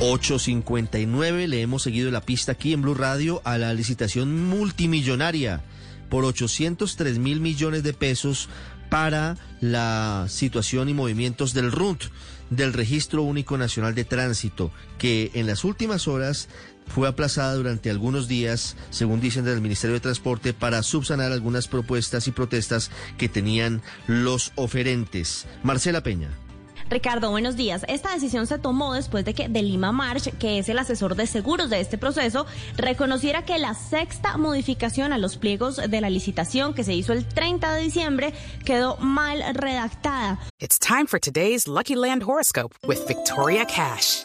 8.59 le hemos seguido la pista aquí en Blue Radio a la licitación multimillonaria por 803 mil millones de pesos para la situación y movimientos del RUT, del Registro Único Nacional de Tránsito, que en las últimas horas fue aplazada durante algunos días, según dicen del Ministerio de Transporte, para subsanar algunas propuestas y protestas que tenían los oferentes. Marcela Peña. Ricardo, buenos días. Esta decisión se tomó después de que Delima March, que es el asesor de seguros de este proceso, reconociera que la sexta modificación a los pliegos de la licitación que se hizo el 30 de diciembre quedó mal redactada. It's time for today's Lucky Land horoscope with Victoria Cash.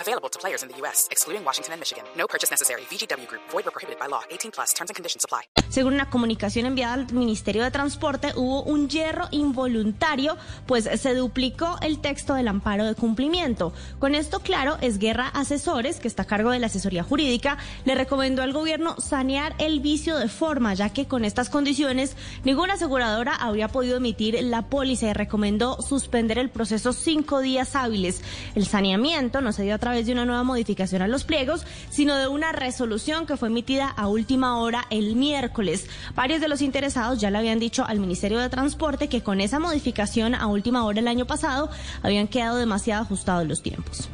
Available to players in the U.S., excluding Washington and Michigan. No purchase necessary. VGW Group. Void where prohibited by law. 18 plus. Terms and conditions apply. Según una comunicación enviada al Ministerio de Transporte, hubo un hierro involuntario, pues se duplicó el texto del amparo de cumplimiento. Con esto, claro, es Guerra Asesores, que está a cargo de la asesoría jurídica, le recomendó al gobierno sanear el vicio de forma, ya que con estas condiciones ninguna aseguradora habría podido emitir la póliza y recomendó suspender el proceso cinco días hábiles. El saneamiento no se dio a través de una nueva modificación a los pliegos, sino de una resolución que fue emitida a última hora el miércoles. Varios de los interesados ya le habían dicho al Ministerio de Transporte que con esa modificación a última hora el año pasado habían quedado demasiado ajustados los tiempos.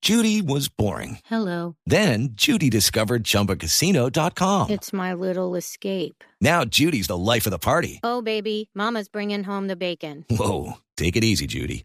Judy was boring. Hello. Then Judy discovered ChumbaCasino.com. It's my little escape. Now Judy's the life of the party. Oh, baby, Mama's bringing home the bacon. Whoa, take it easy, Judy.